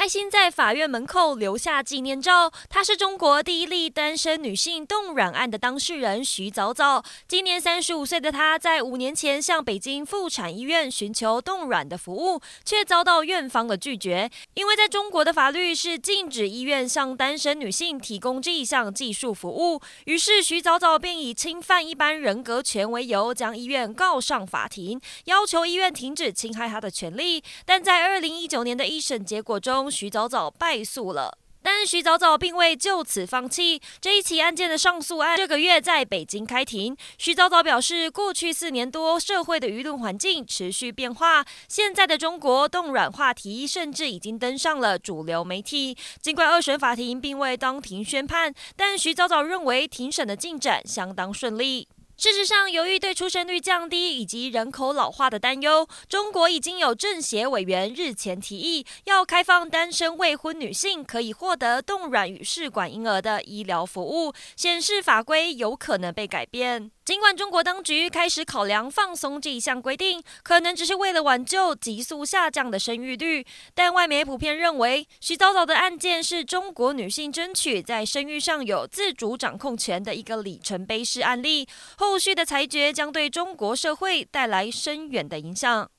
开心在法院门口留下纪念照。她是中国第一例单身女性冻卵案的当事人徐早早。今年三十五岁的她，在五年前向北京妇产医院寻求冻卵的服务，却遭到院方的拒绝。因为在中国的法律是禁止医院向单身女性提供这一项技术服务。于是徐早早便以侵犯一般人格权为由，将医院告上法庭，要求医院停止侵害她的权利。但在二零一九年的一审结果中，徐早早败诉了，但徐早早并未就此放弃。这一起案件的上诉案这个月在北京开庭。徐早早表示，过去四年多，社会的舆论环境持续变化，现在的中国动软话题甚至已经登上了主流媒体。尽管二审法庭并未当庭宣判，但徐早早认为庭审的进展相当顺利。事实上，由于对出生率降低以及人口老化的担忧，中国已经有政协委员日前提议，要开放单身未婚女性可以获得冻卵与试管婴儿的医疗服务，显示法规有可能被改变。尽管中国当局开始考量放松这一项规定，可能只是为了挽救急速下降的生育率，但外媒普遍认为，徐早早的案件是中国女性争取在生育上有自主掌控权的一个里程碑式案例。后续的裁决将对中国社会带来深远的影响。